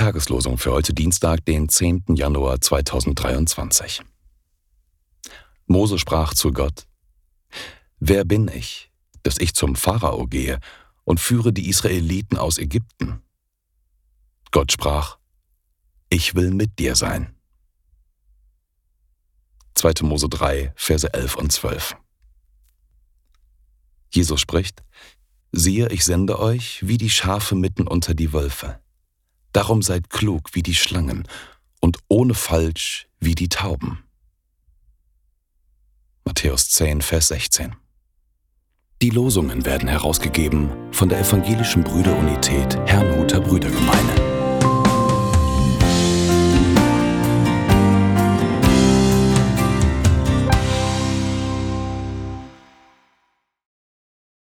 Tageslosung für heute Dienstag, den 10. Januar 2023. Mose sprach zu Gott, Wer bin ich, dass ich zum Pharao gehe und führe die Israeliten aus Ägypten? Gott sprach, Ich will mit dir sein. 2. Mose 3, Verse 11 und 12. Jesus spricht, Siehe, ich sende euch wie die Schafe mitten unter die Wölfe. Darum seid klug wie die Schlangen und ohne Falsch wie die Tauben. Matthäus 10, Vers 16. Die Losungen werden herausgegeben von der Evangelischen Brüderunität Herrnhuter Brüdergemeine.